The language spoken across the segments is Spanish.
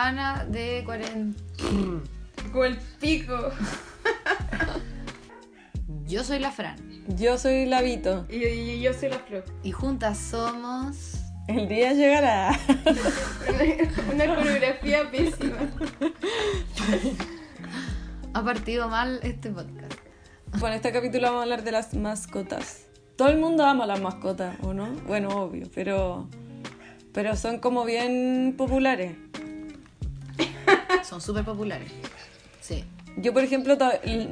semana de cuarentena. El pico. Yo soy la Fran. Yo soy Lavito. Y, y yo soy la Flor. Y juntas somos. El día llegará. Una coreografía pésima. Ha partido mal este podcast. Bueno, en este capítulo vamos a hablar de las mascotas. Todo el mundo ama las mascotas, ¿o no? Bueno, obvio, pero, pero son como bien populares. Son súper populares. Sí. Yo, por ejemplo,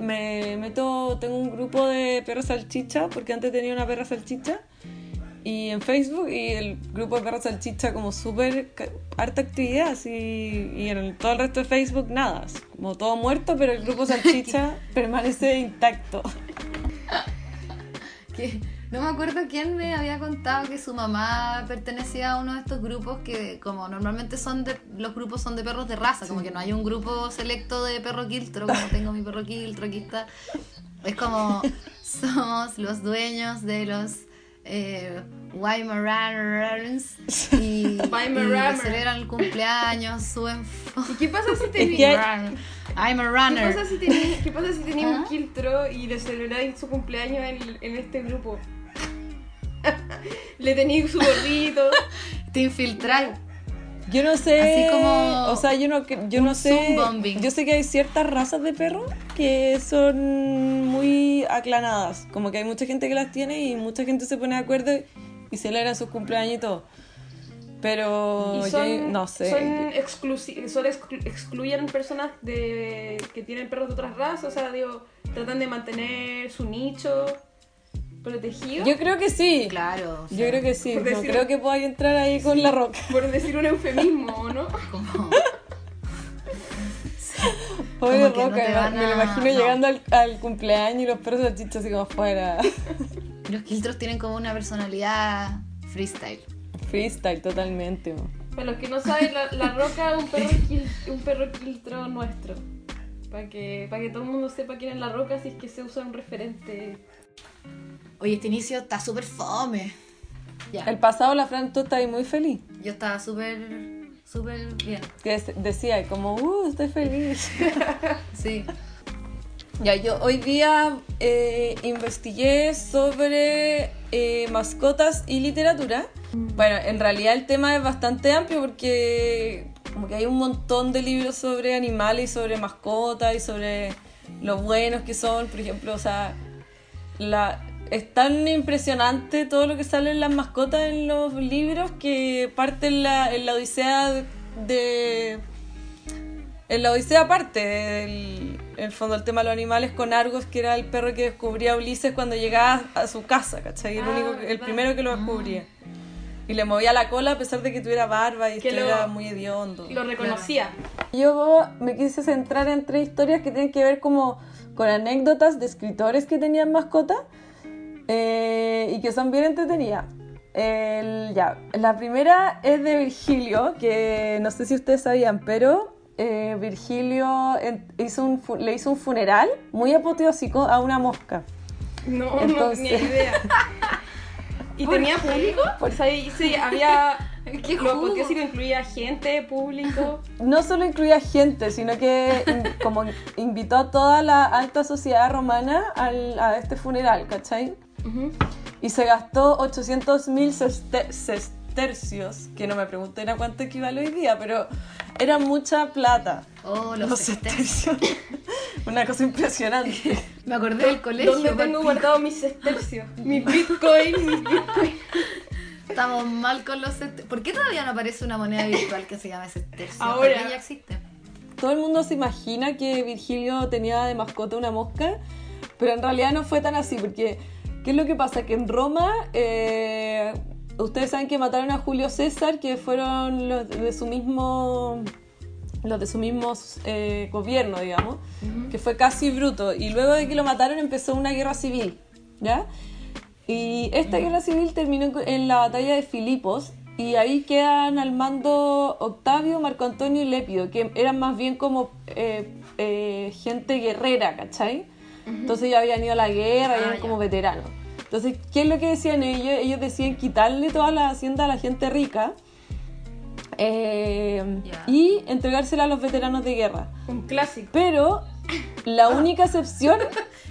me meto, tengo un grupo de perros salchicha, porque antes tenía una perra salchicha, y en Facebook, y el grupo de perros salchicha como súper harta actividad, así, y en el- todo el resto de Facebook nada, como todo muerto, pero el grupo salchicha permanece intacto. No me acuerdo quién me había contado que su mamá pertenecía a uno de estos grupos que como normalmente son de los grupos son de perros de raza, como que no hay un grupo selecto de perro quiltro, como tengo mi perro quiltro, aquí está. Es como somos los dueños de los eh, Weimaraners y, y celebran el cumpleaños, suben ¿Y qué pasa si I'm a ¿Qué runner. pasa si tenéis ¿qué pasa si tenéis ¿Ah? un quiltro y le celebráis su cumpleaños en, en este grupo? le tenéis su gorrito. Te infiltráis. Yo no sé, Así como o sea, yo no, yo un no sé, Zoom bombing. yo sé que hay ciertas razas de perros que son muy aclanadas, como que hay mucha gente que las tiene y mucha gente se pone de acuerdo y celebra sus cumpleaños y todo. Pero Y son, yo no sé. Son, son exclu- excluyen personas de, que tienen perros de otras razas, o sea, digo, tratan de mantener su nicho protegido. Yo creo que sí. Claro. o Yo creo que sí. No creo que pueda entrar ahí con la roca. Por decir un eufemismo, ¿o ¿no? como- Pobre no roca, te me- me lo imagino no. llegando al, al cumpleaños y los perros salchichas así como afuera. Los quiltros tienen como una personalidad freestyle. Freestyle totalmente. Para los que no saben, la, la roca es un perro, quil- un perro quiltro nuestro. Para que, para que todo el mundo sepa quién es la roca, si es que se usa un referente. Oye, este inicio está súper fome. Ya. El pasado la Fran tú estabas muy feliz. Yo estaba súper, súper bien. Que decía como, uh, estoy feliz. Sí. ya, yo hoy día eh, investigué sobre eh, mascotas y literatura. Bueno, en realidad el tema es bastante amplio porque como que hay un montón de libros sobre animales y sobre mascotas y sobre lo buenos que son. Por ejemplo, o sea, la, es tan impresionante todo lo que sale en las mascotas en los libros que parte en la, en la odisea de, en la odisea aparte el, el fondo el tema de los animales con Argos que era el perro que descubría a Ulises cuando llegaba a su casa ¿cachai? el, Ah, único, el primero que lo descubría y le movía la cola a pesar de que tuviera barba y Que era muy hediondo Lo reconocía. yo me quise centrar en tres historias que tienen que ver como con anécdotas de escritores que tenían mascota eh, y que son bien entretenidas. El- ya, la primera es de Virgilio, que no sé si ustedes sabían, pero eh, Virgilio hizo un le hizo un funeral muy apoteósico a una mosca. No, no Entonces- tenía idea. ¿Y tenía público? Pues ahí sí, había. ¿Qué Lo que incluía gente, público. No solo incluía gente, sino que in- como invitó a toda la alta sociedad romana al- a este funeral, ¿cachai? Y se gastó 800 mil sestercios, que no me pregunten a cuánto equivale hoy día, pero era mucha plata. Oh, los, Los sestercios. Una cosa impresionante. Me acordé del colegio. ¿Dónde tengo Martín. guardados mis sestercios? Mis bitcoins, mis bitcoins. Estamos mal con los sestercios. ¿Por qué todavía no aparece una moneda virtual que se llame sestercio? Ahora. Ya existe. Todo el mundo se imagina que Virgilio tenía de mascota una mosca, pero en realidad no fue tan así, porque ¿qué es lo que pasa? Que en Roma, eh, ustedes saben que mataron a Julio César, que fueron los de su mismo los de su mismo eh, gobierno, digamos, que fue casi bruto. Y luego de que lo mataron empezó una guerra civil, ¿ya? Y esta guerra civil terminó en la batalla de Filipos y ahí quedan al mando Octavio, Marco Antonio y Lepio, que eran más bien como eh, eh, gente guerrera, ¿cachai? Entonces ya habían ido a la guerra, Ah, eran ya. como veteranos. Entonces, ¿qué es lo que decían ellos? Ellos decían quitarle toda la hacienda a la gente rica Eh. Y entregársela a los veteranos de guerra. Un clásico. Pero la única excepción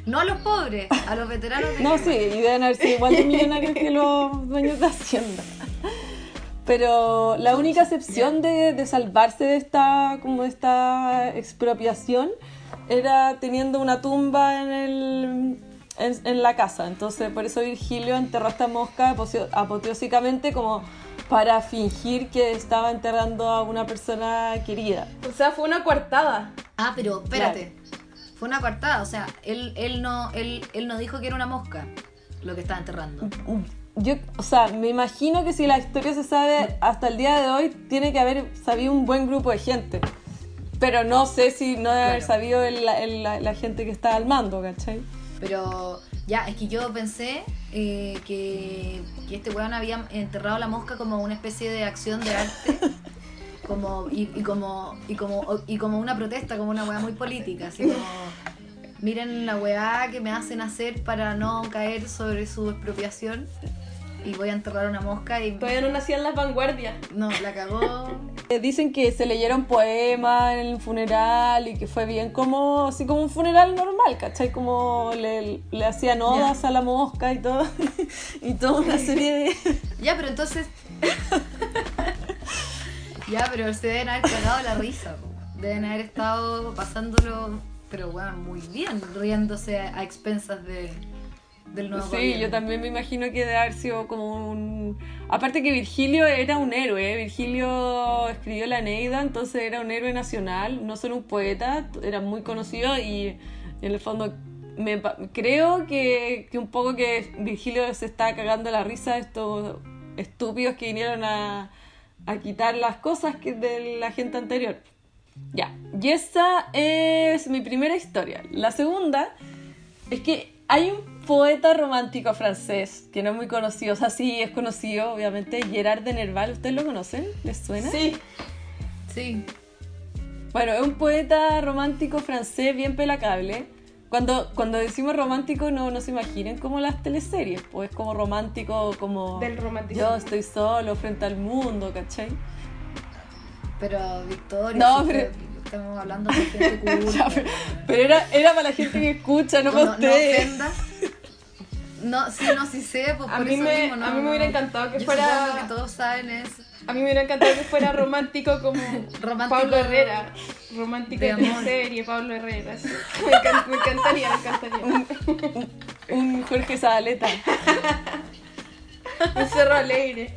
No a los pobres, a los veteranos de No, guerra. sí, y deben haber sido igual de millonarios que los dueños de Hacienda. Pero la única excepción de, de salvarse de esta, como de esta expropiación era teniendo una tumba en, el, en, en la casa. Entonces, por eso Virgilio enterró a esta mosca apoteósicamente como para fingir que estaba enterrando a una persona querida. O sea, fue una coartada. Ah, pero espérate. Fue una coartada, o sea, él, él, no, él, él no dijo que era una mosca lo que estaba enterrando. Yo, o sea, me imagino que si la historia se sabe hasta el día de hoy, tiene que haber sabido un buen grupo de gente. Pero no sé si no debe haber Claro. sabido el- el- la, la gente que está al mando, ¿cachai? Pero ya, es que yo pensé eh, que, que este weón había enterrado la mosca como una especie de acción de arte. Como, y, y como, y, como, y como una protesta, como una weá muy política. Así como, miren la weá que me hacen hacer para no caer sobre su expropiación. Y voy a enterrar una mosca y... Todavía no nacían las vanguardias. No, la cagó. Eh, Dicen que se leyeron poemas en el funeral y que fue bien como, así como un funeral normal, ¿cachai? Como le, le hacían odas a la mosca y todo. y toda una serie de... Ya, pero entonces. ya, pero se deben haber cagado la risa. Deben haber estado pasándolo, pero bueno, muy bien, riéndose a, a expensas de, del nuevo Sí, gobierno. yo también me imagino que haber sido como un... Aparte que Virgilio era un héroe, Virgilio escribió la Neida, entonces era un héroe nacional, no solo un poeta, era muy conocido y en el fondo me creo que, que un poco que Virgilio se está cagando la risa de estos estúpidos que vinieron a, a quitar las cosas que de la gente anterior. Ya, y esa es mi primera historia. La segunda es que hay un poeta romántico francés que no es muy conocido, o sea, sí es conocido, obviamente, Gerard de Nerval. ¿Ustedes lo conocen? ¿Les suena? Sí. Sí. Bueno, es un poeta romántico francés bien pelacable. Cuando, cuando decimos romántico, no, no se imaginen como las teleseries, pues es como romántico, como Del romanticismo. yo estoy solo frente al mundo, ¿cachai? Pero Victoria, No, pero- estamos hablando de gente culta. Pero, pero era, era para la gente que escucha, no No, para no ustedes. No, sí, no, sí sé, pues A por mí eso me- mismo, no, a mí me hubiera encantado que Yo fuera- que todos saben eso. A mí me hubiera encantado que fuera romántico como Romántico Pablo Herrera. Romántico de de, amor. serie, Pablo Herrera. sí. Me, encan- me encantaría, me encantaría. Un Jorge Zabaleta. Un cerro alegre.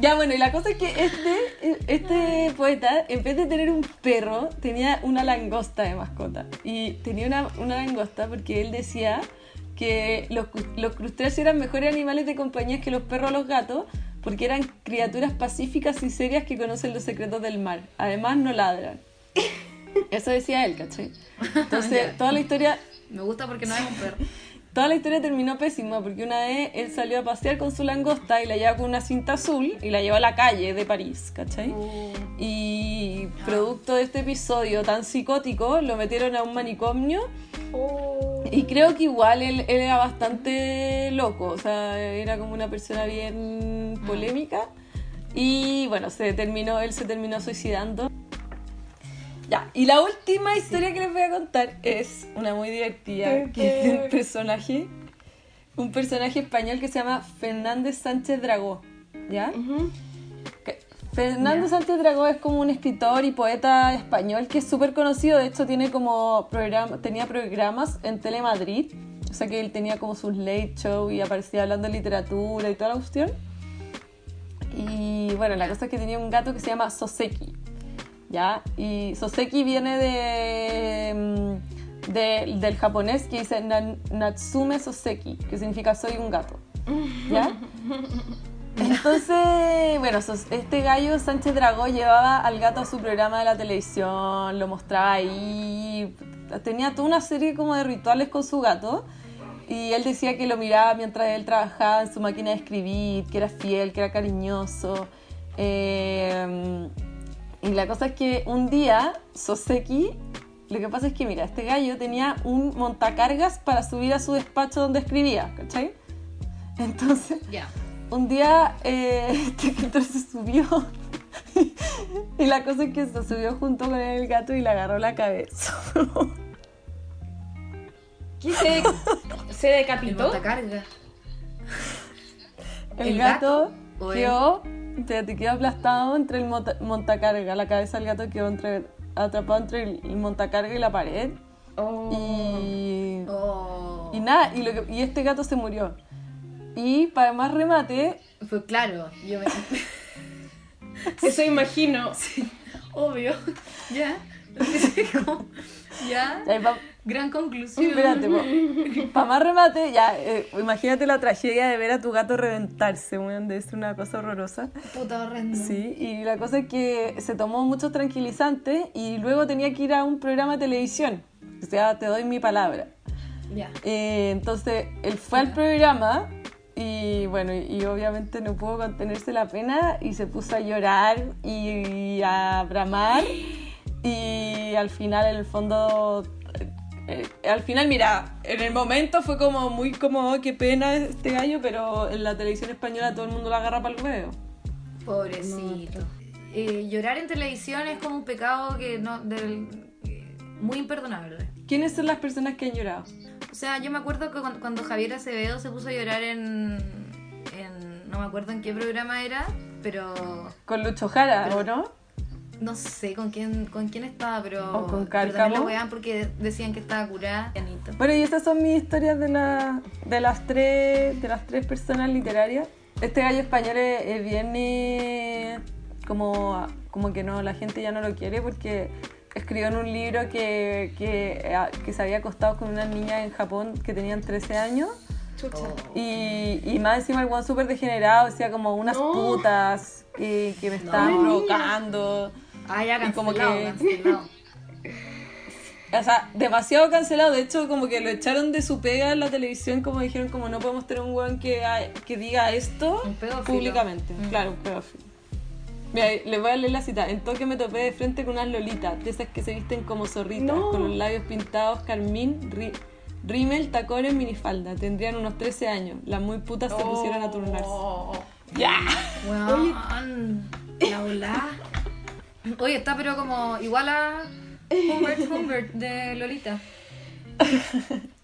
Ya, bueno, y la cosa es que este, este poeta, en vez de tener un perro, tenía una langosta de mascota. Y tenía una, una langosta porque él decía que los, los crustáceos eran mejores animales de compañía que los perros o los gatos porque eran criaturas pacíficas y serias que conocen los secretos del mar. Además, no ladran. Eso decía él, ¿cachai? Entonces, toda la historia Me gusta porque no es un perro. Toda la historia terminó pésima porque una vez él salió a pasear con su langosta y la llevaba con una cinta azul y la llevó a la calle de París, ¿cachai? Y producto de este episodio tan psicótico lo metieron a un manicomio Oh. y creo que igual él, él era bastante loco, o sea, era como una persona bien polémica y bueno, se terminó, él se terminó suicidando. Ya, y la última historia que les voy a contar es una muy divertida, que es de un personaje, un personaje español que se llama Fernández Sánchez Dragó, ¿ya? Fernando Ya. Sánchez Dragó es como un escritor y poeta español que es súper conocido, de hecho tiene como programa, tenía programas en Telemadrid, o sea que él tenía como sus late show y aparecía hablando de literatura y toda la cuestión. Y bueno, la cosa es que tenía un gato que se llama Soseki, ¿ya? Y Soseki viene de, mm, de- del japonés que dice Natsume Soseki, que significa soy un gato, ¿ya? Entonces, bueno, este gallo Sánchez Dragó llevaba al gato a su programa de la televisión, lo mostraba ahí, tenía toda una serie como de rituales con su gato y él decía que lo miraba mientras él trabajaba en su máquina de escribir, que era fiel, que era cariñoso. eh, y la cosa es que un día Soseki, lo que pasa es que mira, este gallo tenía un montacargas para subir a su despacho donde escribía, ¿cachai? Entonces Ya. un día eh, este se subió. y la cosa es que se subió junto con el gato y le agarró la cabeza. ¿Qué se, se El decapitó? El, ¿El gato, gato o el- quedó, te, quedó aplastado entre el monta- montacarga. La cabeza del gato quedó entre, atrapado entre el, montacarga y la pared. Oh. Y, Oh. y nada, y, lo que- y este gato se murió. Y para más remate, Fue claro, yo me... Eso imagino. Obvio. Ya. Ya. pa- Gran conclusión. espérate, para más remate, ya, eh, imagínate la tragedia de ver a tu gato reventarse, weón, ser una cosa horrorosa. Puta horrendo. Sí, y la cosa es que se tomó muchos tranquilizantes y luego tenía que ir a un programa de televisión. O sea, te doy mi palabra. Ya. Eh, entonces, él fue al programa y bueno, y, y obviamente no pudo contenerse la pena y se puso a llorar y, a bramar y al final, en el fondo... eh, eh, al final, mira, en el momento fue como muy como, "Oh, qué pena este gallo, pero en la televisión española todo el mundo lo agarra para el huevo. Pobrecito. Eh, llorar en televisión es como un pecado que no del, eh, muy imperdonable. ¿Quiénes son las personas que han llorado? O sea, yo me acuerdo que cuando, cuando Javier Acevedo se puso a llorar en, en- no me acuerdo en qué programa era, pero Con Lucho Jara, Pero- ¿o no? No sé con quién con quién estaba, pero, O con pero también porque decían que estaba curada. Pianito. Bueno, y esas son mis historias de, la, de, las, tres, de las tres personas literarias. Este gallo español es, es bien eh, como, como que no, la gente ya no lo quiere porque escribió en un libro que, que, eh, que se había acostado con una niña en Japón que tenían 13 años. Chucha. Oh. Y, y más encima el guan súper degenerado, decía como unas No. putas que, que me estaban No. provocando. Ah, ya Y como cancelado, que- cancelado. O sea, demasiado cancelado. De hecho, como que lo echaron de su pega en la televisión, como dijeron, como no podemos tener un weón que, que diga esto Un pedófilo. públicamente. Mm. Claro, un pedófilo. Mira, les voy a leer la cita. En toque me topé de frente con unas lolitas, de esas que se visten como zorritas, No. con los labios pintados, carmín, ri- rímel, tacones, minifalda. Tendrían unos 13 años. Las muy putas se pusieron a turnarse. Oh. ¡Ya! Weón, la volá. Oye, está pero como igual a Humbert Humbert de Lolita.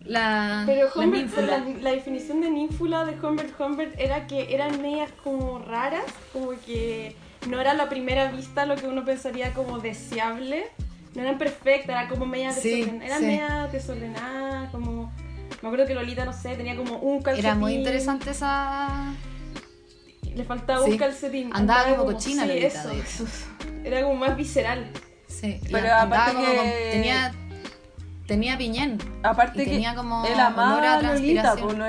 La, Pero la Humbert, la, la definición de ninfula de Humbert Humbert era que eran medias como raras, como que no era a la primera vista lo que uno pensaría como deseable. No eran perfectas, eran como medias Sí, desordenadas. Eran sí. medias desordenadas, como... Me acuerdo que Lolita, no sé, tenía como un calcetín. Era muy interesante esa. Le faltaba Sí. un calcetín. Andaba como cochina, sí, Lolita, eso, de hecho. eso. Era como más visceral. Sí, Pero aparte como que- con- tenía tenía piñén. Aparte Y que tenía como él amaba a Lolita, pues, no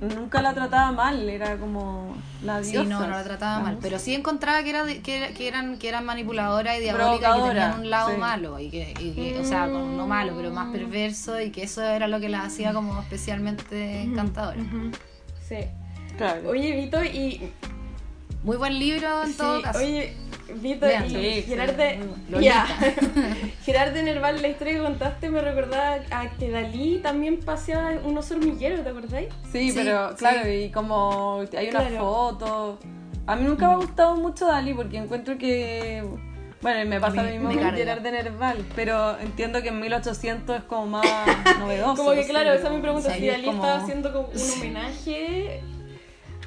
nunca la trataba mal, era como la Sí, diosa. no, no la trataba mal. Pero sí encontraba que, era que, era- que eran, que eran manipuladoras y diabólicas y que tenían un lado sí. malo. Y que, y que- o sea, no malo, pero más perverso. Y que eso era lo que las hacía como especialmente encantadoras. Sí. Claro. Oye, Vito, y Muy buen libro en todo Sí, caso. Oye, Vito y sí, Gerard sí, de Nerval, la historia que contaste me recordaba a que Dalí también paseaba unos hormigueros, ¿te acordáis? Sí, Sí, pero claro, y como hay una Claro. foto. A mí nunca me ha gustado mucho Dalí porque encuentro que. Bueno, me pasa lo mismo con. Gerard de Nerval, pero entiendo que en 1800 es como más novedoso. Como que claro, esa es mi pregunta, si Dalí como- estaba haciendo como un homenaje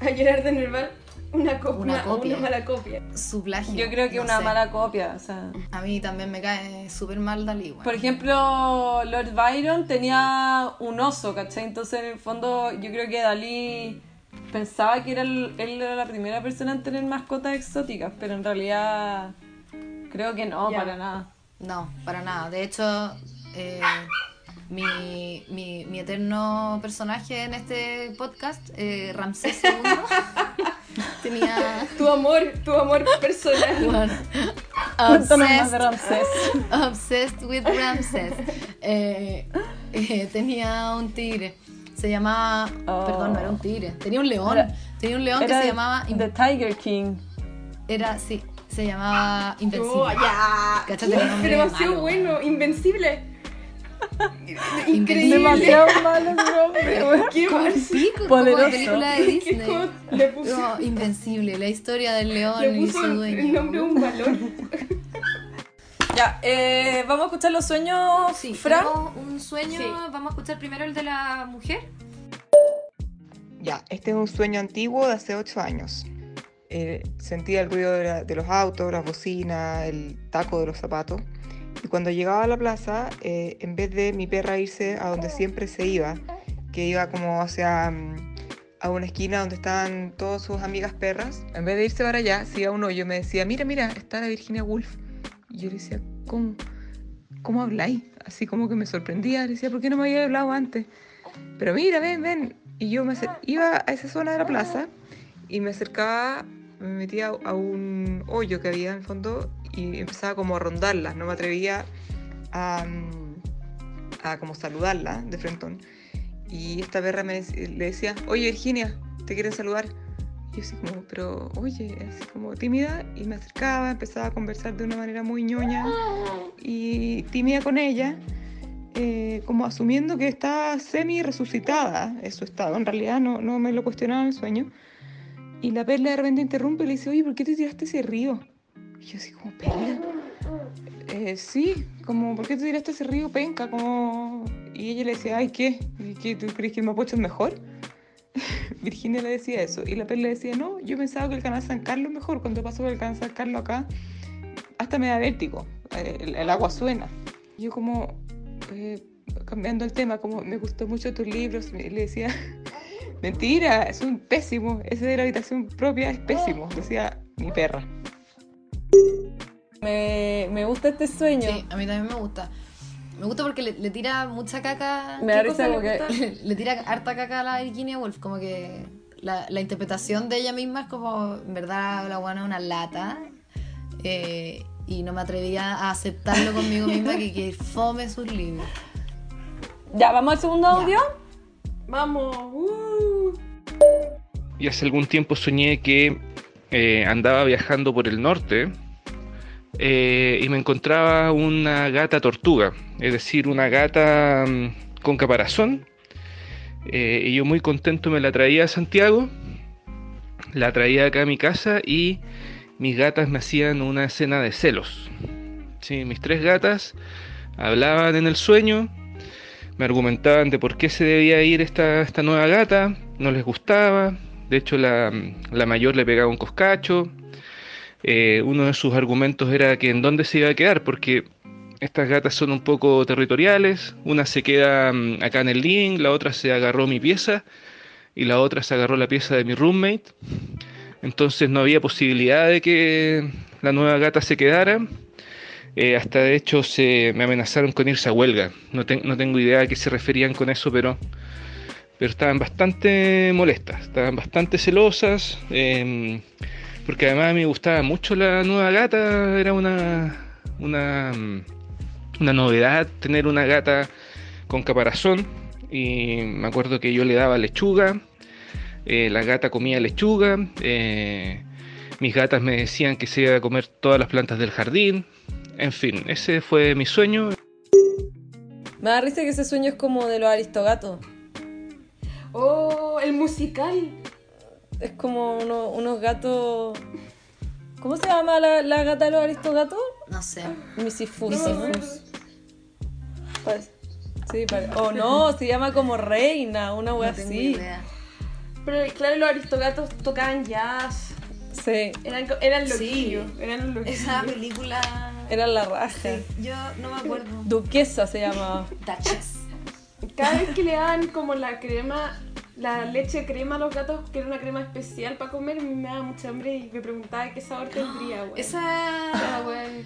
a Gerard de Nerval, una, copia, Una una, copia. una mala copia. Su plagio. Yo creo que no una sé. mala copia, o sea. A mí también me cae súper mal Dalí. bueno. Por ejemplo, Lord Byron tenía un oso, ¿cachai? Entonces, en el fondo, yo creo que Dalí pensaba que era el- él era la primera persona en tener mascotas exóticas, pero en realidad creo que no, para nada. No, para nada. De hecho, eh, mi, mi, mi eterno personaje en este podcast, eh, Ramsés II, tenía... Tu amor, tu amor personal. Bueno, obsessed, Ramsés. obsessed with Ramsés. Eh, eh, tenía un tigre. Se llamaba... Oh. Perdón, no era un tigre. Tenía un león. Era- tenía un león que se llamaba... The Tiger King. Era, sí, se llamaba Invencible. Oh, ya. Cáchate el nombre Pero demasiado malo, bueno, invencible. Increíble. Demasiado malo el nombre. Qué pico, Poderoso. como de película de Disney. le puso, No, invencible, la historia del león le y puso su el dueño. nombre de un valor. Ya, eh, vamos a escuchar los sueños, Sí, Fran. un sueño, Sí. vamos a escuchar primero el de la mujer. Ya, este es un sueño antiguo de hace ocho años. Eh, sentía el ruido de, la- de los autos, las bocinas, el taco de los zapatos. Y cuando llegaba a la plaza, eh, en vez de mi perra irse a donde siempre se iba, que iba como hacia mm, a una esquina donde estaban todas sus amigas perras, en vez de irse para allá, se iba a un hoyo me decía, mira, mira, está la Virginia Woolf. Y yo le decía, ¿cómo, cómo habláis? Así como que me sorprendía, le decía, ¿por qué no me había hablado antes? Pero mira, ven, ven. Y yo me iba a esa zona de la plaza y me acercaba, me metía a un hoyo que había en el fondo y empezaba como a rondarla. No me atrevía a, como saludarla de frentón. Y esta perra me le decía, oye Virginia, te quieren saludar. Y yo así como, pero oye, así como tímida y me acercaba, empezaba a conversar de una manera muy ñoña y tímida con ella eh, como asumiendo que está semi resucitada en su estado. En realidad no, no me lo cuestionaba en el sueño. Y la perla de repente interrumpe y le dice, oye, ¿por qué te tiraste ese río? Y yo así como, perla. "Eh, sí, como, ¿por qué te tiraste ese río penca? Como... Y ella le decía, ay, ¿qué? ¿Y qué? ¿Tú crees que el Mapocho es mejor? Virginia le decía eso. Y la perla le decía, no, yo pensaba que el canal San Carlos es mejor. Cuando paso por el canal San Carlos acá, hasta me da vértigo. eh, El, agua suena. Yo como, eh, cambiando el tema, como me gustó mucho tus libros, le decía, mentira, es un pésimo, ese de la habitación propia es pésimo, decía mi perra. Me, me gusta este sueño. Sí, a mí también me gusta. Me gusta porque le, le tira mucha caca. Me da ¿Qué risa como le? Le tira harta caca a la Virginia Woolf. Como que la, la interpretación de ella misma es como, en verdad, la buena es una lata. Eh, y no me atrevía a aceptarlo conmigo misma que, que fome sus libros. Ya, ¿vamos al segundo Ya. audio? Vamos. Uh. Y hace algún tiempo soñé que eh, andaba viajando por el norte eh, y me encontraba una gata tortuga, es decir, una gata mm, con caparazón. Eh, y yo muy contento me la traía a Santiago, la traía acá a mi casa y mis gatas me hacían una escena de celos. Sí, mis tres gatas hablaban en el sueño, me argumentaban de por qué se debía ir esta, esta nueva gata, no les gustaba, de hecho la, la mayor le pegaba un coscacho, Eh, uno de sus argumentos era que en dónde se iba a quedar, porque estas gatas son un poco territoriales, una se queda mm, acá en el living, la otra se agarró mi pieza y la otra se agarró la pieza de mi roommate, entonces no había posibilidad de que la nueva gata se quedara. Eh, hasta de hecho se me amenazaron con irse a huelga. No, ten- no tengo idea a qué se referían con eso, pero, pero estaban bastante molestas, estaban bastante celosas, eh, porque además me gustaba mucho la nueva gata, era una, una, una novedad tener una gata con caparazón. Y me acuerdo que yo le daba lechuga, eh, la gata comía lechuga, eh, mis gatas me decían que se iba a comer todas las plantas del jardín, en fin, ese fue mi sueño. Me da risa que ese sueño es como de los aristogatos. Oh, el musical. Es como uno- unos gatos. ¿Cómo se llama la, la gata de los aristogatos? No sé. Misifus. Misifus. Pues, sí, pare- O no, se llama como reina, una wea No tengo así. idea. Pero claro, los aristogatos tocaban jazz. Sí, Eran, eran Sí. loquillos. Eran los loquillos. Esa película. era la raja. Sí, yo no me acuerdo. Duquesa se llamaba. Duchess. Cada vez que le daban como la crema, la leche crema a los gatos, que era una crema especial para comer, me daba mucha hambre y me preguntaba qué sabor tendría, güey. Esa,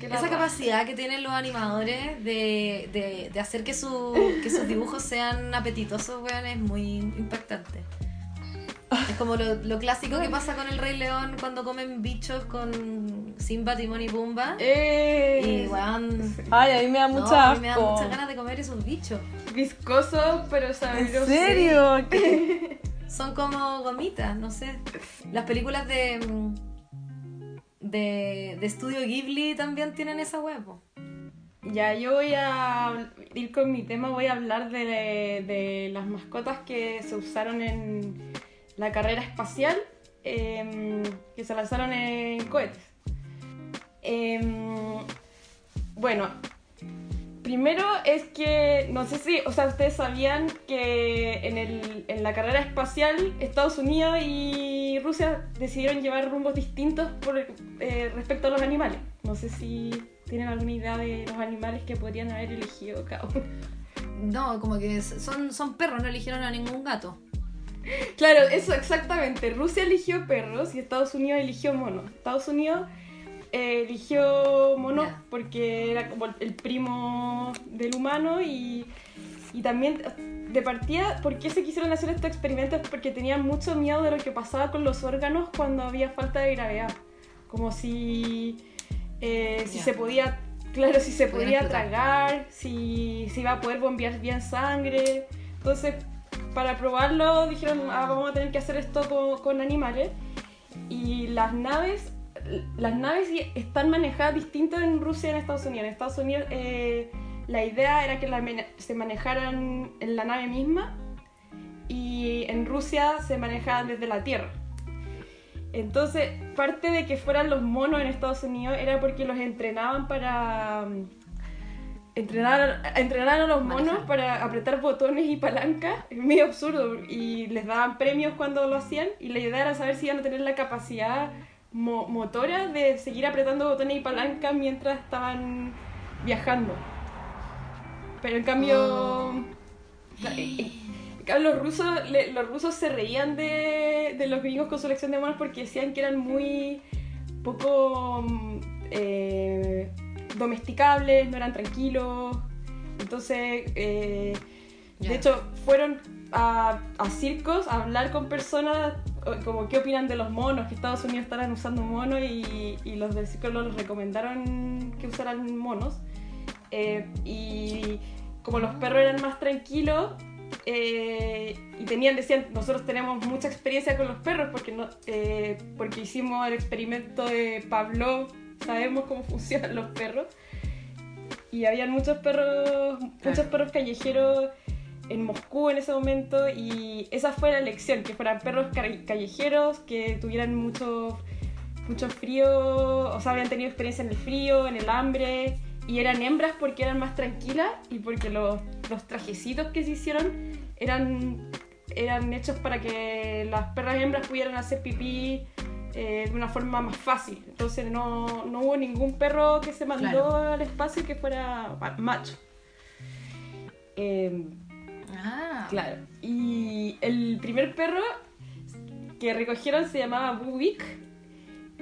esa capacidad que tienen los animadores de, de, de hacer que, su, que sus dibujos sean apetitosos, weón, es muy impactante. Es como lo, lo clásico que pasa con el Rey León cuando comen bichos con Simba, Timón y Pumba. Eh, Y weón, Ay, a mí me da no, mucha a mí me da muchas ganas de comer esos bichos. viscoso, pero ¿En sabroso. serio? Son como gomitas, no sé. Las películas de mm, de, de estudio Ghibli también tienen esa huevo. Ya, yo voy a ir con mi tema, voy a hablar de, de las mascotas que se usaron en la carrera espacial, em, que se lanzaron en cohetes. Em, bueno, primero es que, no sé si, o sea, ustedes sabían que en, el, en la carrera espacial Estados Unidos y Rusia decidieron llevar rumbos distintos por, eh, respecto a los animales. No sé si tienen alguna idea de los animales que podrían haber elegido cada uno. No, como que son, son perros, no eligieron a ningún gato. Claro, eso exactamente. Rusia eligió perros y Estados Unidos eligió monos. Estados Unidos eh, eligió monos porque era como el primo del humano y, y también de partida, ¿por qué se quisieron hacer estos experimentos? Porque tenían mucho miedo de lo que pasaba con los órganos cuando había falta de gravedad. Como si, eh, si se podía, claro, si se podía tragar, si se iba a poder bombear bien sangre. Entonces, para probarlo dijeron, ah, vamos a tener que hacer esto con, animales. Y las naves, las naves están manejadas distinto en Rusia y en Estados Unidos. En Estados Unidos eh, la idea era que se manejaran en la nave misma y en Rusia se manejaban desde la Tierra. Entonces, parte de que fueran los monos en Estados Unidos era porque los entrenaban para entrenar, entrenar a los monos para apretar botones y palancas es medio absurdo y les daban premios cuando lo hacían y la idea era saber si iban a tener la capacidad motora de seguir apretando botones y palancas mientras estaban viajando. Pero en cambio, oh. los, rusos, los rusos se reían de, de los gringos con su elección de monos porque decían que eran muy poco... Eh, domesticables, no eran tranquilos. Entonces, eh, de hecho, fueron a, circos a hablar con personas como qué opinan de los monos, que Estados Unidos estaban usando monos y, los del circo los recomendaron que usaran monos. Eh, y como los perros eran más tranquilos eh, y tenían, decían, nosotros tenemos mucha experiencia con los perros porque, no, porque hicimos el experimento de Pablo sabemos cómo funcionan los perros. Y habían muchos perros, muchos perros callejeros en Moscú en ese momento. Y esa fue la elección, que fueran perros callejeros, que tuvieran mucho, mucho frío, o sea, habían tenido experiencia en el frío, en el hambre, y eran hembras porque eran más tranquilas y porque los, los trajecitos que se hicieron eran, eran hechos para que las perras hembras pudieran hacer pipí eh, de una forma más fácil. Entonces no, no, hubo ningún perro que se mandó al espacio que fuera macho. Em, ah. Claro. Y el primer perro que recogieron se llamaba Bubik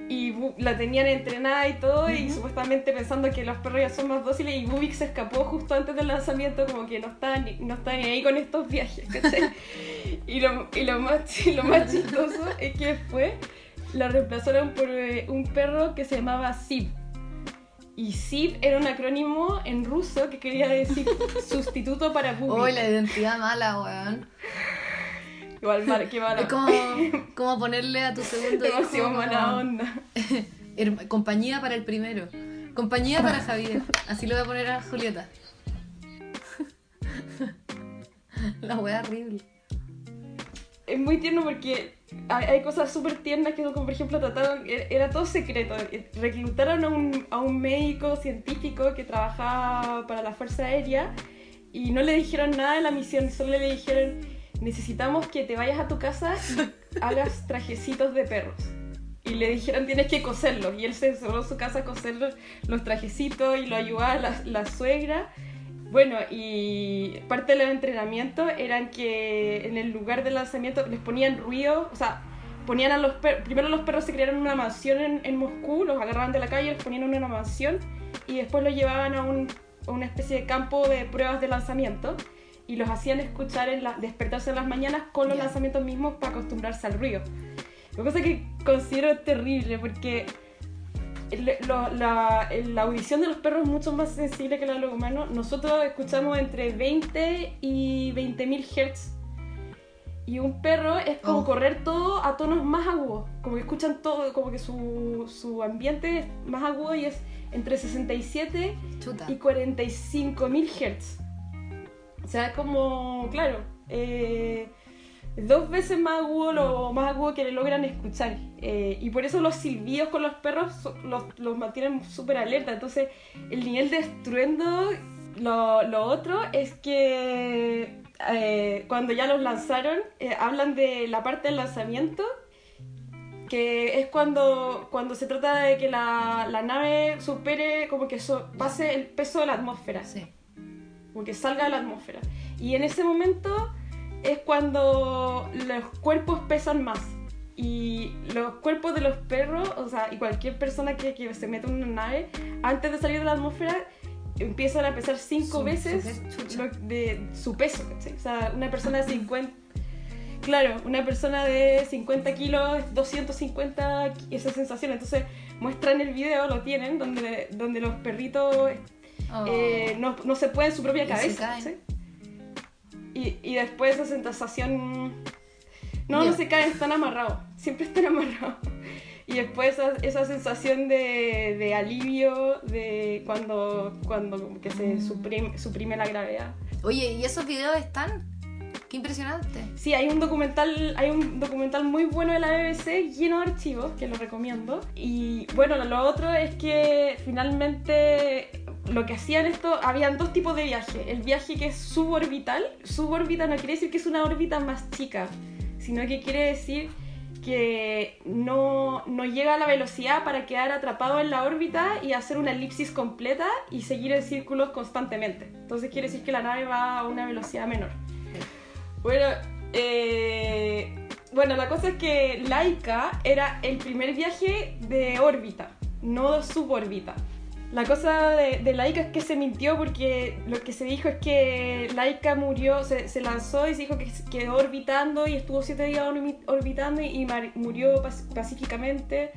y la tenían entrenada y todo y supuestamente pensando que los perros ya son más dóciles y Bubik se escapó justo antes del lanzamiento como que no estaba ni, no está ni ahí con estos viajes y, lo, y, lo, más, lo más chistoso es que fue la reemplazaron por eh, un perro que se llamaba Sib. Y Sib era un acrónimo en ruso que quería decir sustituto para Bubik. Uy, la identidad mala, weón. Igual, qué mala. Es como, como ponerle a tu segundo hijo. mala onda. Compañía para el primero. Compañía para Javier. Así lo voy a poner a Julieta. La wea horrible. Es muy tierno porque hay, cosas súper tiernas que, como por ejemplo, trataron, era todo secreto. Reclutaron a un, a un médico científico que trabajaba para la Fuerza Aérea y no le dijeron nada de la misión, solo le dijeron, necesitamos que te vayas a tu casa y hagas trajecitos de perros. Y le dijeron, tienes que coserlos. Y él se encerró en su casa a coser los, trajecitos y lo ayudaba la, la suegra. Bueno, y parte del entrenamiento eran que en el lugar del lanzamiento les ponían ruido, o sea, ponían a los perros, primero los perros se crearon una mansión en, Moscú, los agarraban de la calle, los ponían en una mansión y después los llevaban a, un, una especie de campo de pruebas de lanzamiento y los hacían escuchar, en la, despertarse en las mañanas con los lanzamientos mismos para acostumbrarse al ruido. Lo cosa que considero terrible porque la, audición de los perros es mucho más sensible que la de los humanos. Nosotros escuchamos entre 20 y 20.000 Hz. Y un perro es como Oh. correr todo a tonos más agudos. Como que escuchan todo, como que su, su ambiente es más agudo y es entre 67 Chuta. y 45 mil hertz. O sea, es como, claro, eh, dos veces más agudo, lo más agudo que le logran escuchar. Eh, y por eso los silbidos con los perros so- los, los mantienen súper alerta. Entonces, el nivel de estruendo, lo, lo otro es que eh, cuando ya los lanzaron, eh, hablan de la parte del lanzamiento que es cuando, cuando se trata de que la, la nave supere, como que so- pase el peso de la atmósfera, Sí. como que salga de la atmósfera. Y en ese momento es cuando los cuerpos pesan más. Y los cuerpos de los perros, o sea, y cualquier persona que, que se mete en una nave, antes de salir de la atmósfera, empiezan a pesar cinco Su- veces su lo- de su peso. ¿cachai? O sea, una persona de 50... Claro, una persona de 50 kilos, 250, ki- esa sensación. Entonces muestran el video, lo tienen, donde, donde los perritos Oh. eh, no, no se puede en su propia cabeza. ¿sí? Y, y después esa sensación... No, no se caen, están amarrados. Siempre están amarrados. Y después esa, esa sensación de, de alivio de cuando, cuando que se suprime, suprime la gravedad. Oye, ¿y esos videos están? Qué impresionante. Sí, hay un documental, hay un documental muy bueno de la BBC lleno de archivos que lo recomiendo. Y bueno, lo otro es que finalmente lo que hacían esto, habían dos tipos de viaje. El viaje que es suborbital. Suborbital no quiere decir que es una órbita más chica, sino que quiere decir que no, no llega a la velocidad para quedar atrapado en la órbita y hacer una elipsis completa y seguir en círculos constantemente. Entonces quiere decir que la nave va a una velocidad menor. Bueno, eh, bueno, la cosa es que Laika era el primer viaje de órbita, no subórbita. La cosa de, de Laika es que se mintió porque lo que se dijo es que Laika murió, se, lanzó y se dijo que quedó orbitando y estuvo siete días orbi- orbitando y, murió pacíficamente.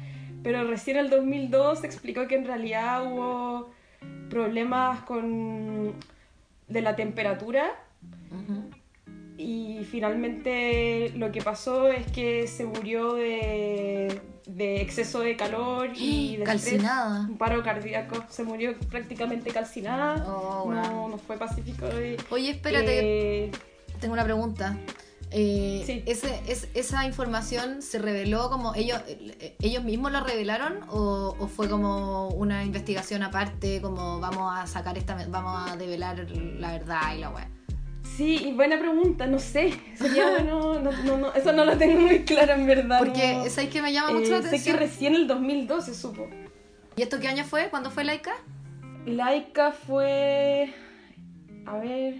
Pero recién en el 2002 se explicó que en realidad hubo problemas con de la temperatura y finalmente lo que pasó es que se murió de, de exceso de calor y de estrés. Calcinada. Un paro cardíaco. Se murió prácticamente calcinada. Oh, no, wow. no fue pacífico. y- Oye, espérate, eh, tengo una pregunta. Eh, Sí. ese, es, ¿Esa información se reveló como ellos, ellos mismos la revelaron o, o fue como una investigación aparte, como vamos a sacar esta, vamos a develar la verdad y la weá? Sí, buena pregunta. No sé. Sería bueno. No, no, no, eso no lo tengo muy claro en verdad. Porque. ¿sabes que me llama mucho Eh, la sé que atención? recién en el 2002 se supo. ¿Y esto qué año fue? ¿Cuándo fue Laika? Laika fue. A ver.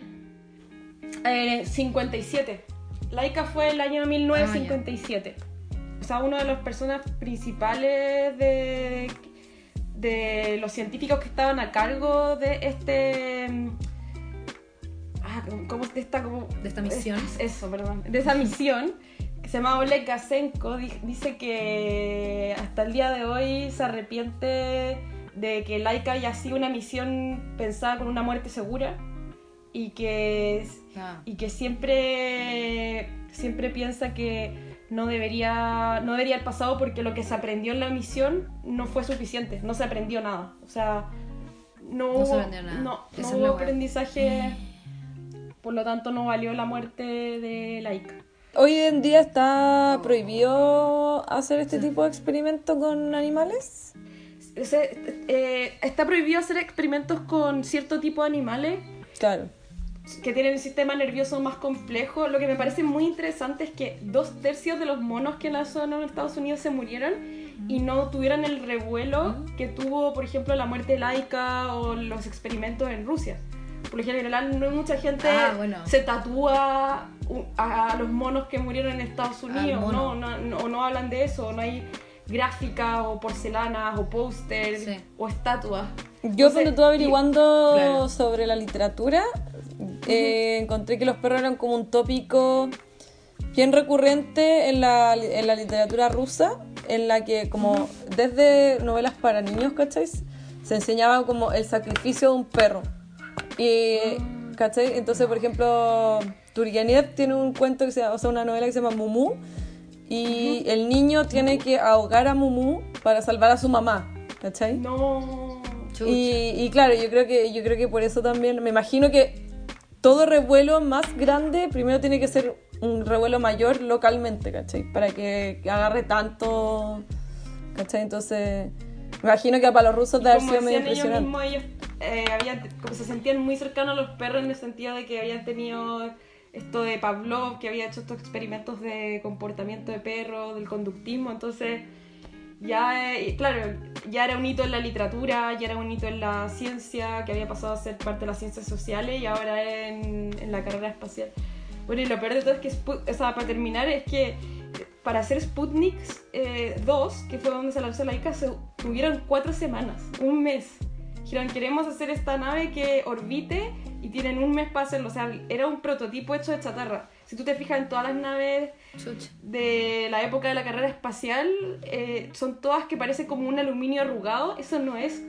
eh, 57. Laika fue el año 1957. o sea, uno de las personas principales de, de los científicos que estaban a cargo de este. Mm, Ah, ¿cómo de esta, como, De esta misión. Eso, perdón. De esa misión, que se llama Oleg Gasenko, di- dice que hasta el día de hoy se arrepiente de que Laika haya sido una misión pensada con una muerte segura y que, Ah. y que siempre, siempre piensa que no debería, no debería haber pasado porque lo que se aprendió en la misión no fue suficiente, no se aprendió nada. O sea, no, No se hubo, aprendió nada. no, no hubo aprendizaje, por lo tanto no valió la muerte de Laika. Hoy en día está prohibido hacer este tipo de experimentos con animales. Se- eh, está prohibido hacer experimentos con cierto tipo de animales Claro. que tienen un sistema nervioso más complejo. Lo que me parece muy interesante es que dos tercios de los monos que nació en Estados Unidos se murieron y no tuvieron el revuelo que tuvo, por ejemplo, la muerte de Laika o los experimentos en Rusia. Por lo general, no mucha gente Ah, bueno. se tatúa a, los monos que murieron en Estados Unidos, no, no, no, no hablan de eso, no hay gráficas o porcelanas o pósters Sí. o estatuas. Yo Entonces, cuando estuve averiguando Claro. sobre la literatura, eh, encontré que los perros eran como un tópico bien recurrente en la, en la literatura rusa, en la que como desde novelas para niños, ¿cacháis? Se enseñaba como el sacrificio de un perro. Y, ¿cachai? Entonces, por ejemplo, Turgenev tiene un cuento que se o sea, una novela que se llama Mumu, y el niño tiene que ahogar a Mumu para salvar a su mamá, ¿cachai? No. Y, y claro, yo creo que yo creo que por eso también me imagino que todo revuelo más grande primero tiene que ser un revuelo mayor localmente, ¿cachai? Para que, que agarre tanto, ¿cachai? Entonces, me imagino que para los rusos debe haber sido medio decían ellos impresionante. mismos, ellos eh, como se sentían muy cercanos a los perros en el sentido de que habían tenido esto de Pavlov, que había hecho estos experimentos de comportamiento de perro, del conductismo, entonces ya, eh, claro, ya era un hito en la literatura, ya era un hito en la ciencia, que había pasado a ser parte de las ciencias sociales y ahora en, en la carrera espacial. Bueno, y lo peor de todo es que, Sput- o sea, para terminar, es que para hacer Sputnik eh, 2, que fue donde se lanzó la ICA, se tuvieron cuatro semanas, un mes. Dijeron, queremos hacer esta nave que orbite y tienen un mes para hacerlo. O sea, era un prototipo hecho de chatarra. Si tú te fijas en todas las naves Chucha. de la época de la carrera espacial, eh, son todas que parecen como un aluminio arrugado. Eso no es,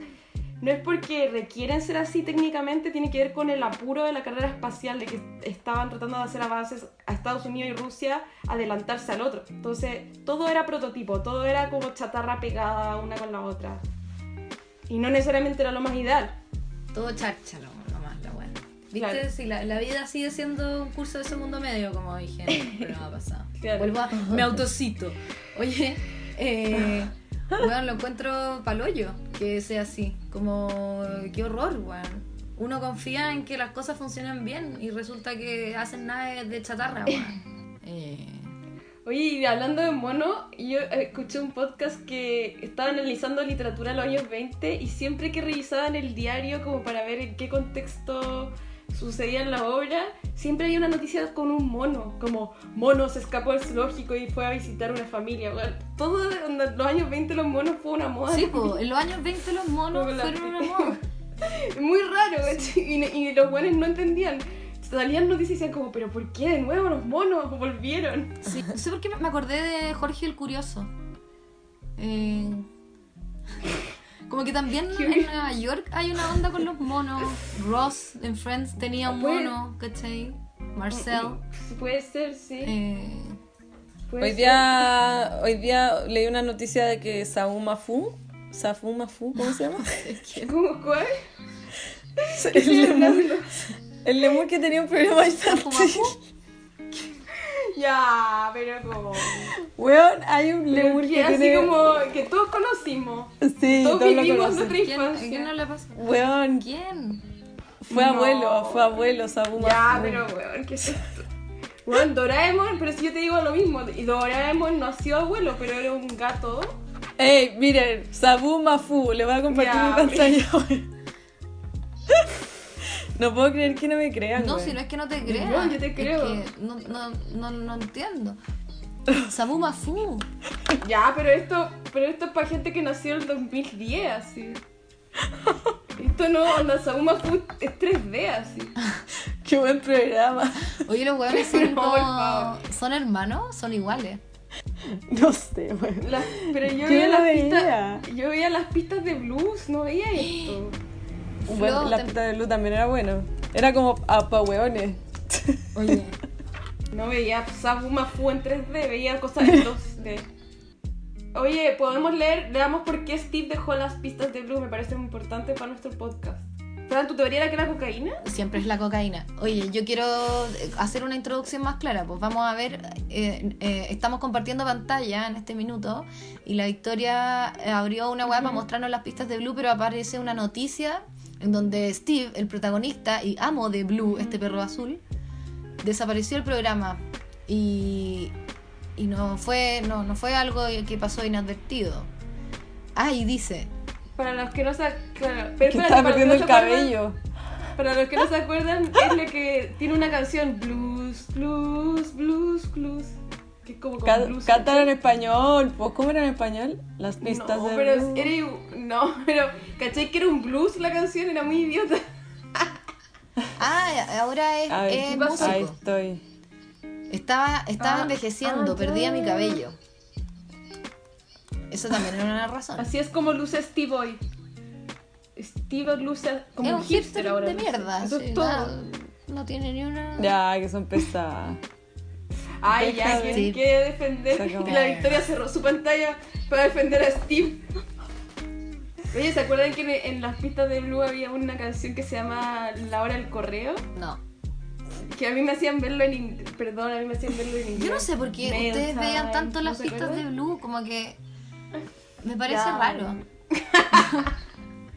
no es porque requieren ser así técnicamente, tiene que ver con el apuro de la carrera espacial, de que estaban tratando de hacer avances a Estados Unidos y Rusia, adelantarse al otro. Entonces, todo era prototipo, todo era como chatarra pegada una con la otra. Y no necesariamente era lo más ideal. Todo chárchalo, nomás, la buena. ¿Viste? Claro. Si la, la vida sigue siendo un curso de segundo medio, como dije en el programa pasado. Claro. Vuelvo a. Me autocito. Oye, eh. Bueno, lo encuentro paloyo que sea así. Como. Qué horror, weón. Uno confía en que las cosas funcionan bien y resulta que hacen naves de chatarra, weón. Eh. Oye, y hablando de mono, yo escuché un podcast que estaba analizando literatura en los años 20 y siempre que revisaban el diario como para ver en qué contexto sucedía en la obra, siempre había una noticia con un mono, como mono se escapó del zoológico y fue a visitar una familia. Bueno, todo en los años 20 los monos fue una moda. Sí, po, en los años 20 los monos fueron una moda. Muy raro, ¿cachai? y, y los buenos no entendían. Salían noticias y decían como, pero ¿por qué de nuevo los monos volvieron? Sí, no sé por qué me acordé de Jorge el Curioso. Eh, como que también en Nueva York hay una onda con los monos. Ross en Friends tenía un mono, ¿cachai? Marcel. Puede ser, sí. Eh, puede Hoy ser. día, hoy día leí una noticia de que Saúl Mafu, Safu Mafu, ¿cómo se llama? ¿Cómo cuál? el, lemur, el lemur que tenía un problema infantil. Ya, pero como. Weón, hay un lemur que que así tiene... como que todos conocimos. Sí, todos todos lo vivimos nuestra ¿Quién, ¿A infancia. quién no le pasa? Weón, ¿Quién? fue No. abuelo, fue abuelo Sabu Ya, pero weón, ¿qué es esto? Weón, Doraemon, pero si yo te digo lo mismo, y Doraemon no ha sido abuelo, pero era un gato. Ey, miren, Sabu Mafu, le voy a compartir Ya, mi pantalla. No puedo creer que no me crean, No, si no es que no te creas. No, yo te es creo. que no, no, no, no entiendo. Sabu Mafu. Ya, pero esto, pero esto es para gente que nació en el 2010, así. Esto no, onda, Sabuma Food es 3D, así. Qué buen programa. Oye, los huevones son como... ¿Son hermanos? Son iguales. No sé. Las- pero yo Yo veía las veía. pistas. Yo veía las pistas de blues, no veía esto. Bueno, la te- pista de luz también era bueno. Era como a pa' hueones. Oye. No veía Sabuma Fu en 3D, veía cosas en 2D. Oye, podemos leer, leamos por qué Steve dejó las pistas de blues, me parece muy importante para nuestro podcast. Fran, ¿tu teoría era que era cocaína? Siempre es la cocaína. Oye, yo quiero hacer una introducción más clara. Pues vamos a ver, eh, eh, estamos compartiendo pantalla en este minuto y la Victoria abrió una web para mostrarnos las pistas de Blue, pero aparece una noticia en donde Steve, el protagonista y amo de Blue, este perro azul, desapareció el programa y, y no, fue, no, no fue algo que pasó inadvertido. Ah, y dice, Para los que no se, claro, pero Que perdiendo el acuerdan- cabello. Para los que no se acuerdan, es la que tiene una canción blues, blues, blues, blues. Que como con blues. En español. Pues, ¿cómo era en español? Las pistas no, de pero blues. era no, pero ¿cachai que era un blues la canción? Era muy idiota. ah, ahora es. Ahí estoy. Estaba, estaba Ah, envejeciendo, ah, perdía mi cabello. Eso también era una razón. Así es como luce Steve hoy. Steve luce como es un hipster hipster ahora. de luce. mierda. Eso sí, es todo. nada. no tiene ni una. Ya, que son pesadas. Ay, ya, ¿quién quiere defender? Y la Victoria cerró su pantalla para defender a Steve. Oye, ¿se acuerdan que en, en las pistas de Blue había una canción que se llama La Hora del Correo? No. Que a mí me hacían verlo en inglés. Perdón, a mí me hacían verlo en inglés. Yo no sé por qué ustedes veían tanto ¿no las pistas de? Blue, como que. Me parece Ya. raro.